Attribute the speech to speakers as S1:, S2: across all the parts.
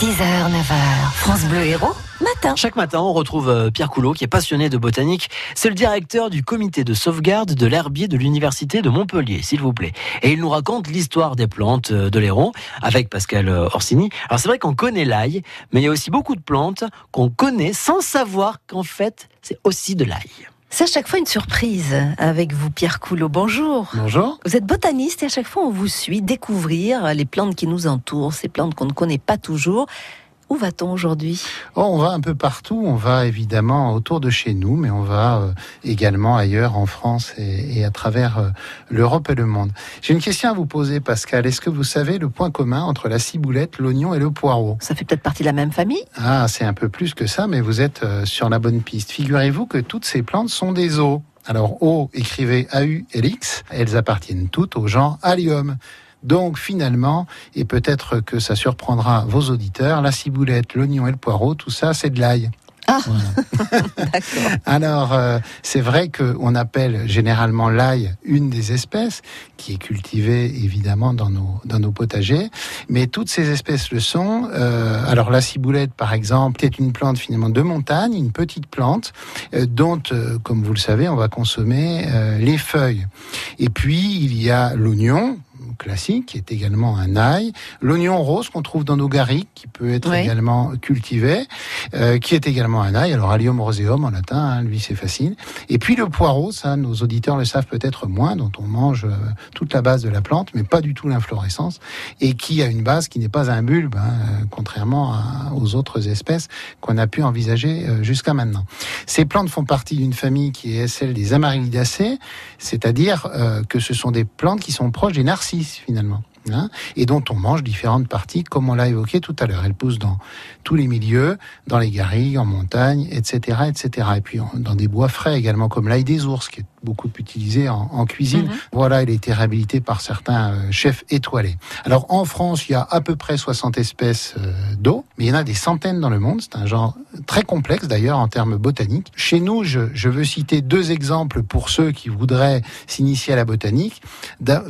S1: 6h, 9h, France Bleu Héros, matin.
S2: Chaque matin, on retrouve euh, Pierre Coulot, qui est passionné de botanique. C'est le directeur du comité de sauvegarde de l'herbier de l'université de Montpellier, s'il vous plaît. Et il nous raconte l'histoire des plantes euh, de l'Héron avec Pascal euh, Orsini. Alors c'est vrai qu'on connaît l'ail, mais il y a aussi beaucoup de plantes qu'on connaît sans savoir qu'en fait, c'est aussi de l'ail.
S1: C'est à chaque fois une surprise avec vous, Pierre Coulot. Bonjour.
S3: Bonjour.
S1: Vous êtes botaniste et à chaque fois on vous suit découvrir les plantes qui nous entourent, ces plantes qu'on ne connaît pas toujours. Où va-t-on aujourd'hui?
S3: Oh, On va un peu partout. On va évidemment autour de chez nous, mais on va euh, également ailleurs en France et, et à travers euh, l'Europe et le monde. J'ai une question à vous poser, Pascal. Est-ce que vous savez le point commun entre la ciboulette, l'oignon et le poireau?
S1: Ça fait peut-être partie de la même famille?
S3: Ah, c'est un peu plus que ça, mais vous êtes euh, sur la bonne piste. Figurez-vous que toutes ces plantes sont des eaux. Alors, O, écrivez A-U-L-X, elles appartiennent toutes au genre Allium. Donc finalement, et peut-être que ça surprendra vos auditeurs, la ciboulette, l'oignon et le poireau, tout ça, c'est de l'ail.
S1: Ah,
S3: Alors, euh, c'est vrai qu'on appelle généralement l'ail une des espèces qui est cultivée évidemment dans nos, dans nos potagers, mais toutes ces espèces le sont. Euh, alors, la ciboulette, par exemple, est une plante finalement de montagne, une petite plante euh, dont, comme vous le savez, on va consommer les feuilles. Et puis, il y a l'oignon, classique, qui est également un ail. L'oignon rose qu'on trouve dans nos garrigues, qui peut être
S1: Oui.
S3: également cultivé, euh, qui est également un ail. Alors allium roseum en latin, hein, lui c'est facile. Et puis le poireau, ça nos auditeurs le savent peut-être moins, dont on mange euh, toute la base de la plante, mais pas du tout l'inflorescence, et qui a une base qui n'est pas un bulbe, hein, euh, contrairement à- aux autres espèces qu'on a pu envisager jusqu'à maintenant. Ces plantes font partie d'une famille qui est celle des Amarylidacées, c'est-à-dire euh, que ce sont des plantes qui sont proches des narcisses finalement. Hein, et dont on mange différentes parties, comme on l'a évoqué tout à l'heure. Elles poussent dans tous les milieux, dans les garrigues, en montagne, etc., etc. Et puis dans des bois frais également, comme l'ail des ours, qui est beaucoup utilisé en, en cuisine.
S1: Mhm.
S3: Voilà, il a été réhabilité par certains euh, chefs étoilés. Alors en France, il y a à peu près 60 espèces euh, d'eau, mais il y en a des centaines dans le monde. C'est un genre très complexe d'ailleurs en termes botaniques. Chez nous, je, je veux citer deux exemples pour ceux qui voudraient s'initier à la botanique,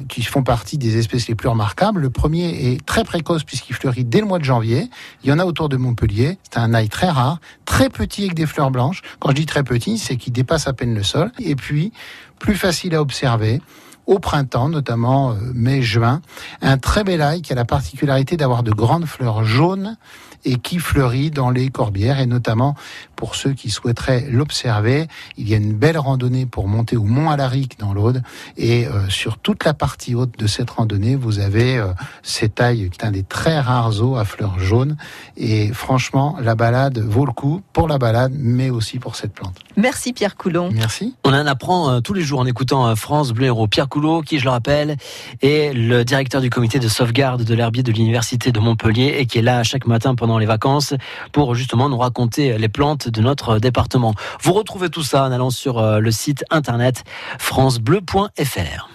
S3: qui font partie des espèces les plus remarquables. Le premier est très précoce puisqu'il fleurit dès le mois de janvier. Il y en a autour de Montpellier. C'est un ail très rare, très petit avec des fleurs blanches. Quand je dis très petit, c'est qu'il dépasse à peine le sol. Et puis, plus facile à observer. Au printemps, notamment euh, mai-juin, un très bel ail qui a la particularité d'avoir de grandes fleurs jaunes et qui fleurit dans les corbières et notamment pour ceux qui souhaiteraient l'observer, il y a une belle randonnée pour monter au Mont Alaric dans l'Aude et euh, sur toute la partie haute de cette randonnée, vous avez euh, cet ail qui est un des très rares os à fleurs jaunes et franchement, la balade vaut le coup pour la balade mais aussi pour cette plante.
S1: merci Pierre Coulon.
S3: Merci.
S2: On en apprend euh, tous les jours en écoutant euh, France Bleu Héros. Pierre Coulot, qui je le rappelle, est le directeur du comité de sauvegarde de l'herbier de l'université de Montpellier et qui est là chaque matin pendant les vacances pour justement nous raconter les plantes de notre département. Vous retrouvez tout ça en allant sur euh, le site internet francebleu.fr.